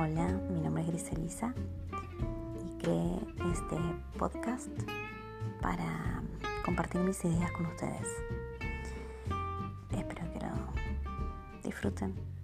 Hola, mi nombre es Griselisa y creé este podcast para compartir mis ideas con ustedes. Espero que lo disfruten.